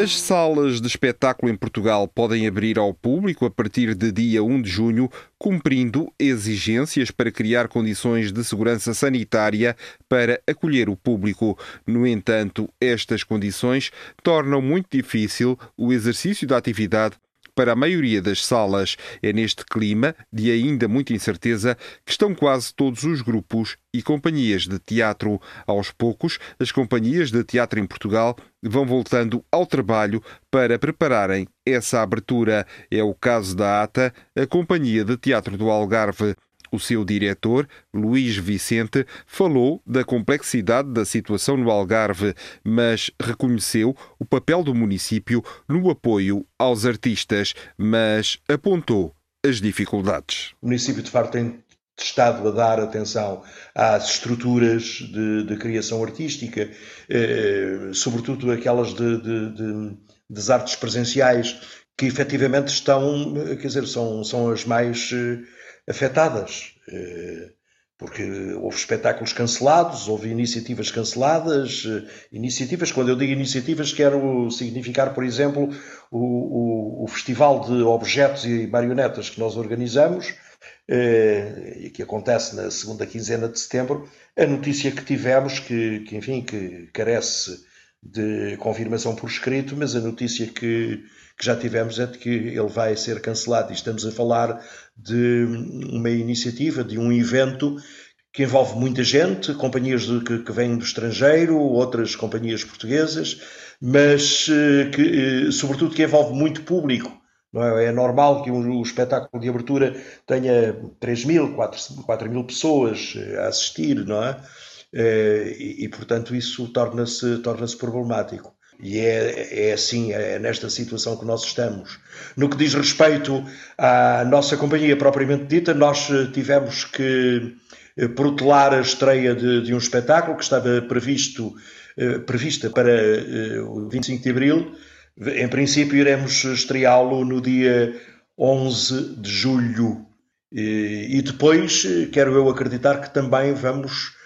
As salas de espetáculo em Portugal podem abrir ao público a partir de dia 1 de junho, cumprindo exigências para criar condições de segurança sanitária para acolher o público. No entanto, estas condições tornam muito difícil o exercício da atividade para a maioria das salas. É neste clima de ainda muita incerteza que estão quase todos os grupos e companhias de teatro. Aos poucos, as companhias de teatro em Portugal vão voltando ao trabalho para prepararem essa abertura. É o caso da ATA, a Companhia de Teatro do Algarve. O seu diretor, Luís Vicente, falou da complexidade da situação no Algarve, mas reconheceu o papel do município no apoio aos artistas, mas apontou as dificuldades. O município, de facto, tem estado a dar atenção às estruturas de, de criação artística, eh, sobretudo aquelas de, de, de, das artes presenciais, que efetivamente estão, quer dizer, são, são as mais eh, afetadas, eh, porque houve espetáculos cancelados, houve iniciativas canceladas, eh, iniciativas, quando eu digo iniciativas, quero significar, por exemplo, o, o, o Festival de Objetos e Marionetas que nós organizamos, eh, e que acontece na segunda quinzena de setembro, a notícia que tivemos, que, que enfim, que carece de confirmação por escrito, mas a notícia que, que já tivemos é de que ele vai ser cancelado. E estamos a falar de uma iniciativa, de um evento que envolve muita gente, companhias de, que, que, vêm do estrangeiro, outras companhias portuguesas, mas eh, que, eh, sobretudo que envolve muito público. É? é normal que o, o espetáculo de abertura tenha 3 mil, 4, 4 mil pessoas eh, a assistir, não é? E, e portanto, isso torna-se torna problemático. E é, é assim, é nesta situação que nós estamos. No que diz respeito à nossa companhia propriamente dita, nós eh, tivemos que eh, protelar a estreia de, de um espetáculo que estava previsto, eh, prevista para o 25 de abril. Em princípio, iremos estreá-lo no dia 11 de julho. E, depois, quero eu acreditar que também vamos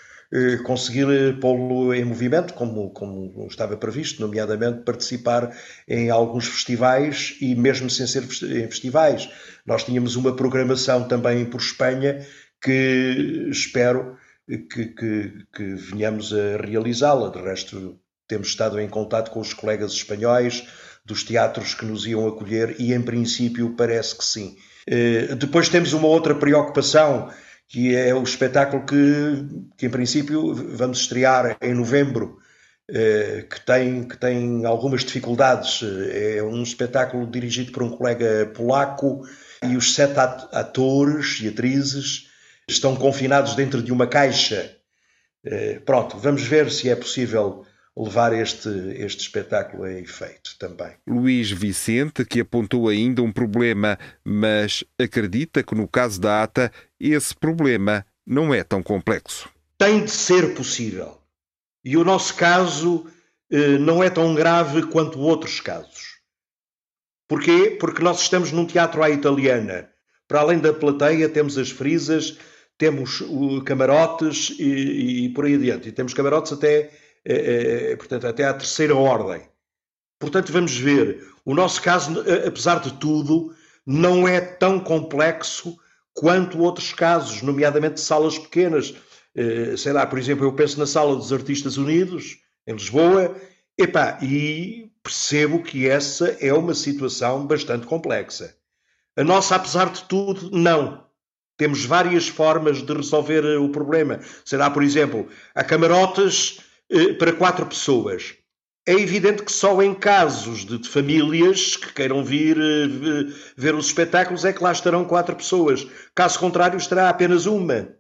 conseguir eh, pô-lo em movimento, como, como estava previsto, nomeadamente participar em alguns festivais e mesmo sem ser em festivais. Nós tínhamos uma programação também por Espanha que espero que, que, que venhamos a realizá-la. De resto, temos estado em contato com os colegas espanhóis dos teatros que nos iam acolher e, em princípio, parece que sim. Eh, depois temos uma outra preocupação que é o espetáculo que, que em princípio vamos estrear em novembro, eh, que, tem, que tem algumas dificuldades. É um espetáculo dirigido por um colega polaco e os sete atores e atrizes estão confinados dentro de uma caixa. Eh, pronto, vamos ver se é possível levar este, este espetáculo a efeito também. Luís Vicente, que apontou ainda um problema, mas acredita que no caso da ATA esse problema não é tão complexo. Tem de ser possível. E o nosso caso eh, não é tão grave quanto outros casos. Porquê? Porque nós estamos num teatro à italiana. Para além da plateia, temos as frisas, temos camarotes e, e, por aí adiante. E temos camarotes até é, é, portanto, até à terceira ordem. Portanto, vamos ver. O nosso caso, apesar de tudo, não é tão complexo quanto outros casos, nomeadamente salas pequenas. Eh, sei lá, por exemplo, eu penso na Sala dos Artistas Unidos, em Lisboa, epá, e percebo que essa é uma situação bastante complexa. A nossa, apesar de tudo, não. Temos várias formas de resolver o problema. Será, por exemplo, há camarotes eh, para quatro pessoas. É evidente que só em casos de, de famílias que queiram vir uh, ver os espetáculos é que lá estarão quatro pessoas. Caso contrário, estará apenas uma.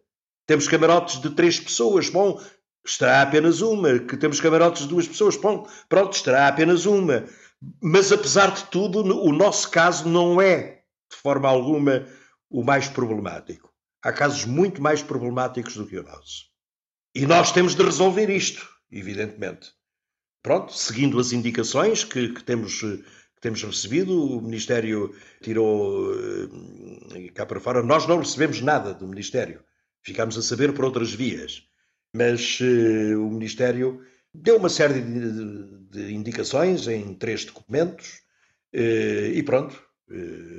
Temos camarotes de três pessoas, bom, estará apenas uma. Que temos camarotes de duas pessoas, bom, pronto, estará apenas uma. Mas apesar de tudo, o nosso caso não é, de forma alguma, o mais problemático. Há casos muito mais problemáticos do que o nosso. E nós temos de resolver isto, evidentemente. Pronto, seguindo as indicações que, que temos, que temos recebido, o Ministério tirou eh, cá para fora. Nós não recebemos nada do Ministério. Ficámos a saber por outras vias. Mas uh, o Ministério deu uma série de, de indicações em três documentos e pronto,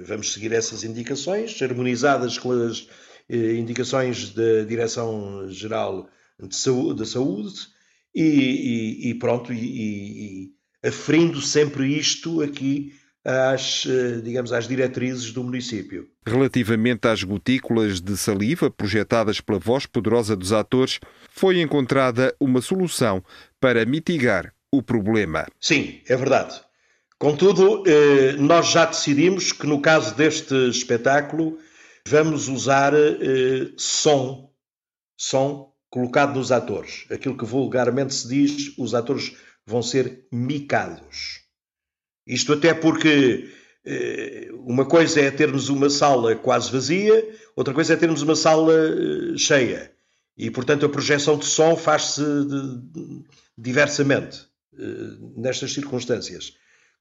vamos seguir essas indicações, harmonizadas com as indicações da Direção-Geral de saúde e, e, pronto, e, e aferindo sempre isto aqui às, eh, digamos, às diretrizes do município. Relativamente às gotículas de saliva projetadas pela voz poderosa dos atores, foi encontrada uma solução para mitigar o problema. Sim, é verdade. Contudo, eh, nós já decidimos que no caso deste espetáculo vamos usar eh, som, som colocado nos atores. Aquilo que vulgarmente se diz, os atores vão ser micados. Isto até porque eh, uma coisa é termos uma sala quase vazia, outra coisa é termos uma sala eh, cheia. E, portanto, a projeção de som faz-se diversamente eh, nestas circunstâncias.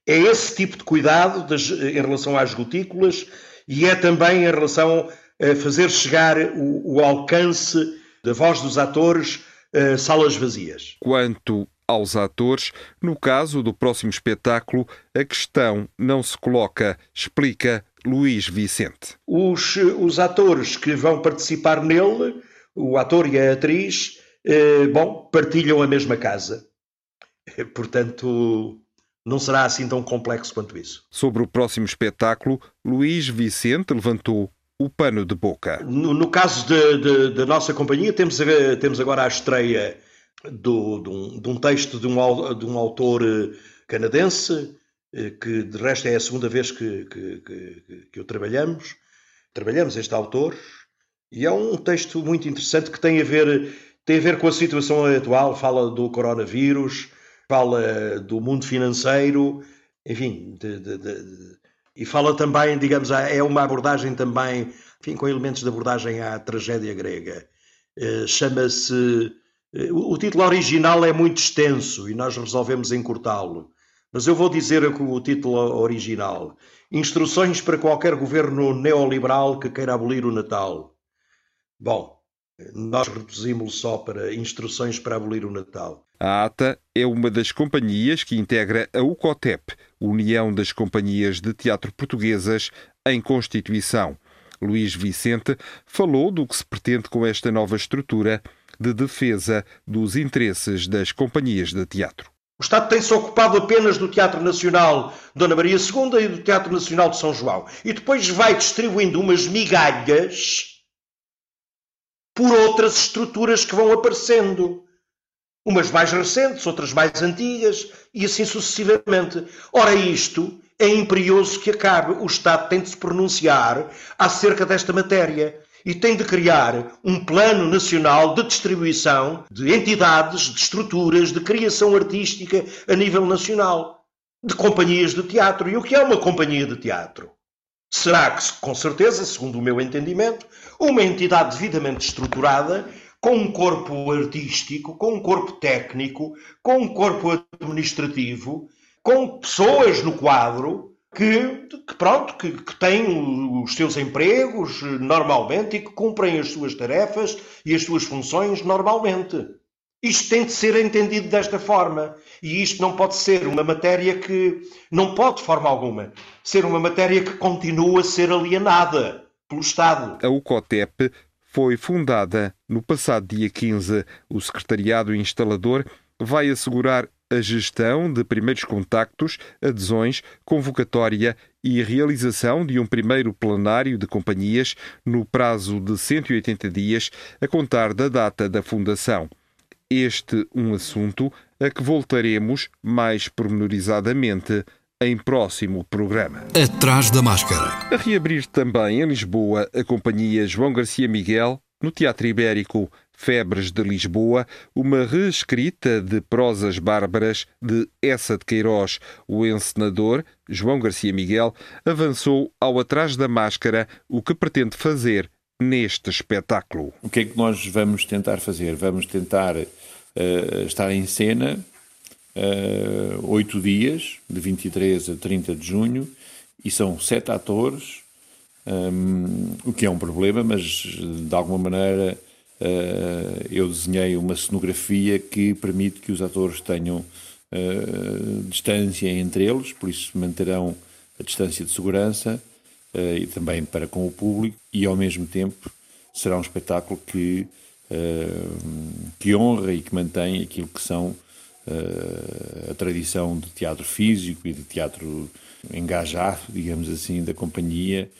É esse tipo de cuidado das, em relação às gotículas e é também em relação a fazer chegar o, o alcance da voz dos atores a salas vazias. Quanto aos atores, no caso do próximo espetáculo, a questão não se coloca, explica Luís Vicente. Os, os atores que vão participar nele, o ator e a atriz, eh, bom, partilham a mesma casa. Portanto, não será assim tão complexo quanto isso. Sobre o próximo espetáculo, Luís Vicente levantou o pano de boca. No, no caso da nossa companhia, temos, temos agora a estreia do, de, um, de, um, texto de um, de um autor eh, canadense, eh, que de resto é a segunda vez que, que, que, que o trabalhamos. Trabalhamos este autor e é um texto muito interessante que tem a ver, tem a ver com a situação atual, fala do coronavírus, fala do mundo financeiro, enfim, de, de, de, e fala também, digamos, é uma abordagem também, enfim, com elementos de abordagem à tragédia grega. Eh, chama-se o título original é muito extenso e nós resolvemos encurtá-lo. Mas eu vou dizer o título original: Instruções para qualquer governo neoliberal que queira abolir o Natal. Bom, nós reduzimos só para instruções para abolir o Natal. A ATA é uma das companhias que integra a UCOTEP, União das Companhias de Teatro Portuguesas, em Constituição. Luís Vicente falou do que se pretende com esta nova estrutura de defesa dos interesses das companhias de teatro. O Estado tem-se ocupado apenas do Teatro Nacional Dona Maria II e do Teatro Nacional de São João. E depois vai distribuindo umas migalhas por outras estruturas que vão aparecendo. Umas mais recentes, outras mais antigas, e assim sucessivamente. Ora, isto é imperioso que acabe. O Estado tem de se pronunciar acerca desta matéria e tem de criar um plano nacional de distribuição de entidades, de estruturas, de criação artística a nível nacional, de companhias de teatro. E o que é uma companhia de teatro? Será que, com certeza, segundo o meu entendimento, uma entidade devidamente estruturada, com um corpo artístico, com um corpo técnico, com um corpo administrativo, com pessoas no quadro que, que pronto, que, que, têm os seus empregos normalmente e que cumprem as suas tarefas e as suas funções normalmente. Isto tem de ser entendido desta forma. E isto não pode ser uma matéria que. Não pode, de forma alguma, ser uma matéria que continua a ser alienada pelo Estado. A UCOTEP foi fundada no passado dia 15. O Secretariado Instalador vai assegurar a gestão de primeiros contactos, adesões, convocatória e realização de um primeiro plenário de companhias no prazo de 180 dias a contar da data da fundação. Este um assunto a que voltaremos mais pormenorizadamente em próximo programa. Atrás da máscara. A reabrir também em Lisboa a companhia João Garcia Miguel no Teatro Ibérico Febres de Lisboa, uma reescrita de prosas bárbaras de Essa de Queiroz. O encenador, João Garcia Miguel, avançou ao Atrás da Máscara o que pretende fazer neste espetáculo. O que é que nós vamos tentar fazer? Vamos tentar uh, estar em cena oito dias, de 23 a 30 de junho, e são sete atores, um, o que é um problema, mas de alguma maneira uh, eu desenhei uma cenografia que permite que os atores tenham uh, distância entre eles, por isso manterão a distância de segurança uh, e também para com o público, e ao mesmo tempo será um espetáculo que, que honra e que mantém aquilo que são a tradição de teatro físico e de teatro engajado, digamos assim, da companhia.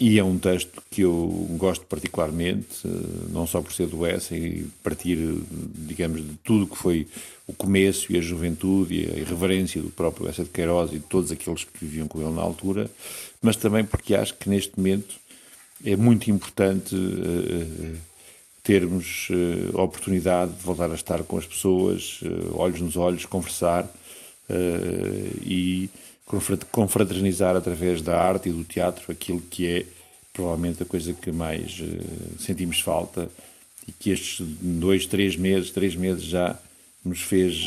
E é um texto que eu gosto particularmente, eh, não só por ser do Essa e partir, digamos, de tudo que foi o começo e a juventude e a irreverência do próprio Essa de Queiroz e de todos aqueles que viviam com ele na altura, mas também porque acho que neste momento é muito importante uh, termos uh, a oportunidade de voltar a estar com as pessoas, uh, olhos nos olhos, conversar e confraternizar através da arte e do teatro aquilo que é provavelmente a coisa que mais sentimos falta e que estes dois, três meses, três meses já nos fez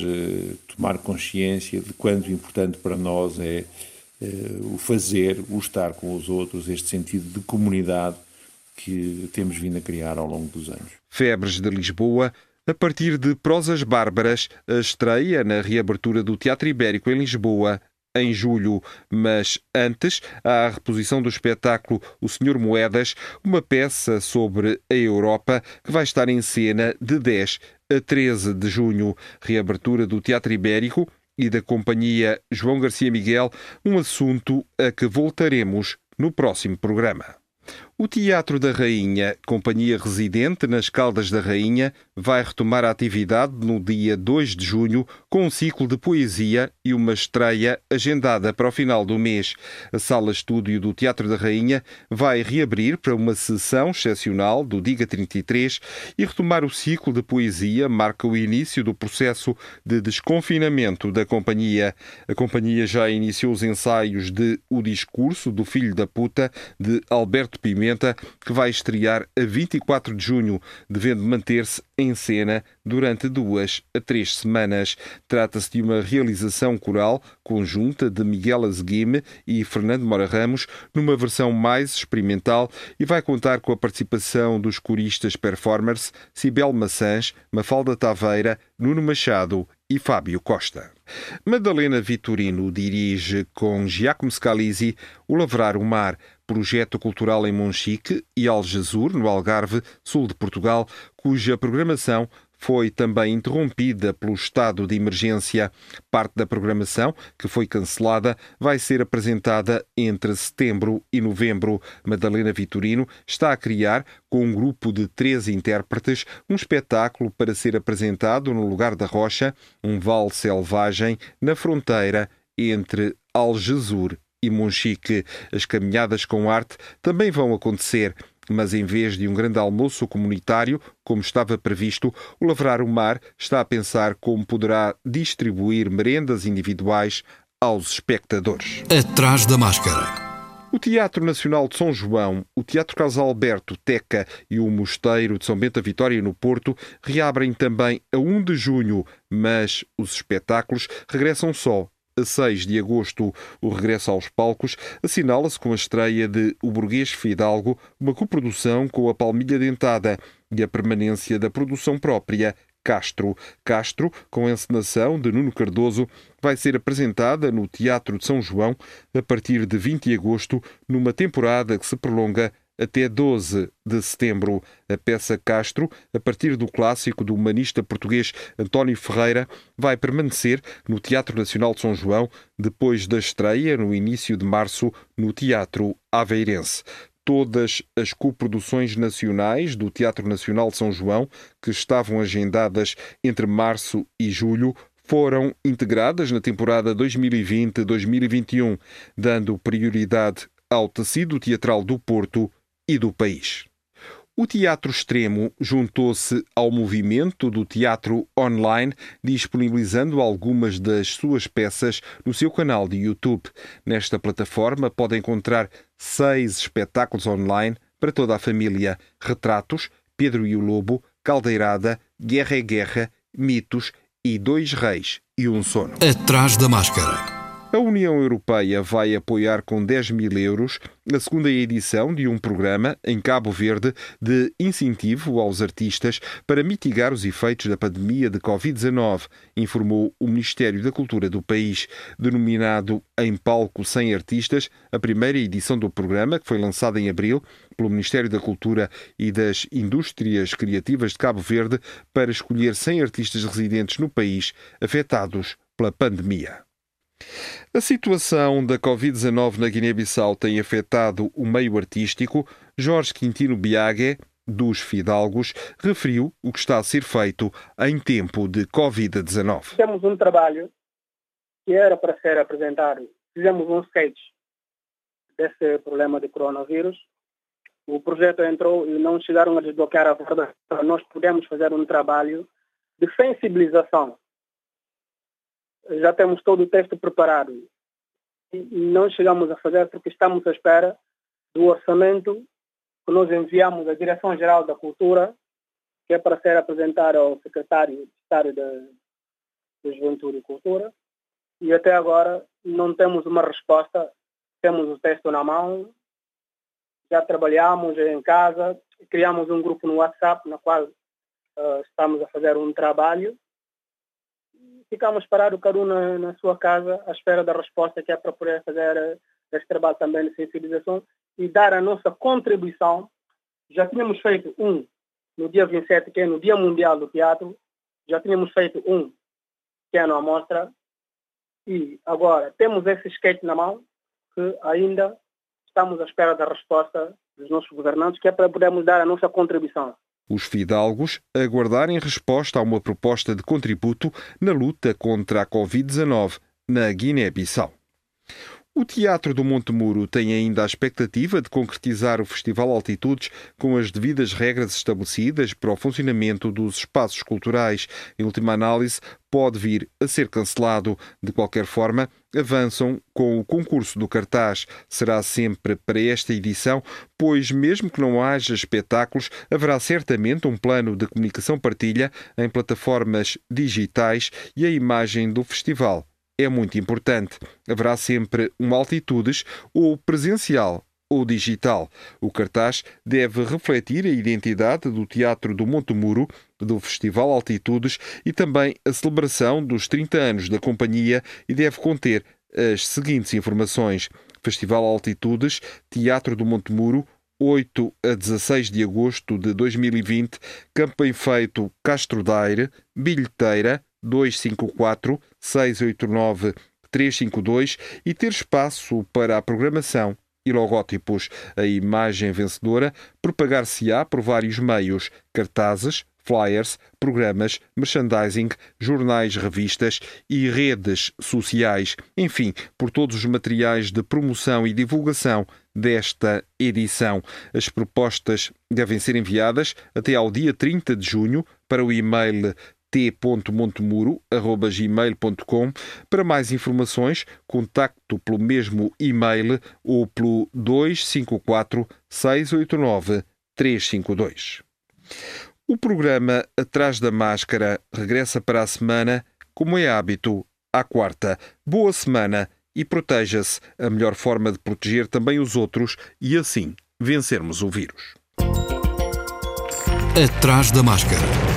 tomar consciência de quanto importante para nós é o fazer, o estar com os outros, este sentido de comunidade que temos vindo a criar ao longo dos anos. Febres de Lisboa, a partir de Prosas Bárbaras, estreia na reabertura do Teatro Ibérico em Lisboa em julho, mas antes há a reposição do espetáculo O Senhor Moedas, uma peça sobre a Europa que vai estar em cena de 10 a 13 de junho, reabertura do Teatro Ibérico e da companhia João Garcia Miguel, um assunto a que voltaremos no próximo programa. O Teatro da Rainha, companhia residente nas Caldas da Rainha, vai retomar a atividade no dia 2 de junho com um ciclo de poesia e uma estreia agendada para o final do mês. A sala estúdio do Teatro da Rainha vai reabrir para uma sessão excepcional do Diga 33 e retomar o ciclo de poesia marca o início do processo de desconfinamento da companhia. A companhia já iniciou os ensaios de O Discurso do Filho da Puta de Alberto Pimenta Pimenta, que vai estrear a 24 de junho, devendo manter-se em cena durante duas a três semanas. Trata-se de uma realização coral conjunta de Miguel Azguime e Fernando Mora Ramos, numa versão mais experimental e vai contar com a participação dos coristas performers Cibel Maçãs, Mafalda Taveira, Nuno Machado e Fábio Costa. Madalena Vitorino dirige com Giacomo Scalisi o Lavrar o Mar, projeto cultural em Monchique e Algesur, no Algarve, sul de Portugal, cuja programação foi também interrompida pelo estado de emergência. Parte da programação, que foi cancelada, vai ser apresentada entre setembro e novembro. Madalena Vitorino está a criar, com um grupo de três intérpretes, um espetáculo para ser apresentado no lugar da Rocha, um vale selvagem na fronteira entre Algesur e Monchique. As caminhadas com arte também vão acontecer. Mas em vez de um grande almoço comunitário, como estava previsto, o Lavrar o Mar está a pensar como poderá distribuir merendas individuais aos espectadores. Atrás da máscara. O Teatro Nacional de São João, o Teatro Carlos Alberto Teca e o Mosteiro de São Bento Vitória no Porto reabrem também a 1 de junho, mas os espetáculos regressam só a 6 de agosto, o regresso aos palcos assinala-se com a estreia de O Burguês Fidalgo, uma coprodução com a Palmilha Dentada e a permanência da produção própria Castro. Castro, com a encenação de Nuno Cardoso, vai ser apresentada no Teatro de São João a partir de 20 de agosto, numa temporada que se prolonga até 12 de setembro. A peça Castro, a partir do clássico do humanista português António Ferreira, vai permanecer no Teatro Nacional de São João depois da estreia, no início de março, no Teatro Aveirense. todas as coproduções nacionais do Teatro Nacional de São João, que estavam agendadas entre março e julho, foram integradas na temporada 2020-2021, dando prioridade ao tecido teatral do Porto e do país. O Teatro Extremo juntou-se ao movimento do teatro online, disponibilizando algumas das suas peças no seu canal de YouTube. Nesta plataforma pode encontrar seis espetáculos online para toda a família: Retratos, Pedro e o Lobo, Caldeirada, Guerra é Guerra, Mitos e Dois Reis e um Sono. Atrás da máscara. A União Europeia vai apoiar com 10 mil euros a segunda edição de um programa em Cabo Verde de incentivo aos artistas para mitigar os efeitos da pandemia de Covid-19, informou o Ministério da Cultura do país. Denominado Em Palco Sem Artistas, a primeira edição do programa, que foi lançada em abril pelo Ministério da Cultura e das Indústrias Criativas de Cabo Verde, para escolher 100 artistas residentes no país afetados pela pandemia. A situação da Covid-19 na Guiné-Bissau tem afetado o meio artístico. Jorge Quintino Biague, dos Fidalgos, referiu o que está a ser feito em tempo de Covid-19. Temos um trabalho que era para ser apresentado. Fizemos um sketch desse problema de coronavírus. O projeto entrou e não chegaram a desbloquear a verba. Nós pudemos fazer um trabalho de sensibilização já temos todo o texto preparado. E não chegamos a fazer porque estamos à espera do orçamento que nós enviamos à Direção-Geral da Cultura, que é para ser apresentado ao Secretário de Estado da Juventude e Cultura. E até agora não temos uma resposta. Temos o texto na mão, já trabalhamos em casa, criamos um grupo no WhatsApp, na qual uh, estamos a fazer um trabalho ficamos parados cada um na, na, sua casa à espera da resposta que é para poder fazer eh, este trabalho também de sensibilização e dar a nossa contribuição. Já tínhamos feito um no dia 27, que é no Dia Mundial do Teatro, já tínhamos feito um, que é na amostra, e agora temos esse skate na mão, que ainda estamos à espera da resposta dos nossos governantes, que é para podermos dar a nossa contribuição os fidalgos aguardarem resposta a uma proposta de contributo na luta contra a Covid-19 na Guiné-Bissau. O Teatro do Monte Muro tem ainda a expectativa de concretizar o Festival Altitudes com as devidas regras estabelecidas para o funcionamento dos espaços culturais. Em última análise, pode vir a ser cancelado. De qualquer forma, avançam com o concurso do cartaz. Será sempre para esta edição, pois, mesmo que não haja espetáculos, haverá certamente um plano de comunicação partilha em plataformas digitais e a imagem do festival é muito importante. Haverá sempre uma altitudes ou presencial ou digital. O cartaz deve refletir a identidade do Teatro do Monte Muro, do Festival Altitudes e também a celebração dos 30 anos da companhia e deve conter as seguintes informações: Festival Altitudes, Teatro do Monte Muro, 8 a 16 de agosto de 2020, Campo Enfeito Castro Daire, Bilheteira, 254 689 352 e ter espaço para a programação e logótipos. A imagem vencedora propagar-se-á por vários meios: cartazes, flyers, programas, merchandising, jornais, revistas e redes sociais. Enfim, por todos os materiais de promoção e divulgação desta edição. As propostas devem ser enviadas até ao dia 30 de junho para o e-mail t.montemuro.gmail.com. Para mais informações, contacto pelo mesmo e-mail ou pelo 254 689 352. O programa Atrás da Máscara regressa para a semana, como é hábito, à quarta. Boa semana e proteja-se. A melhor forma de proteger também os outros e assim vencermos o vírus. Atrás da Máscara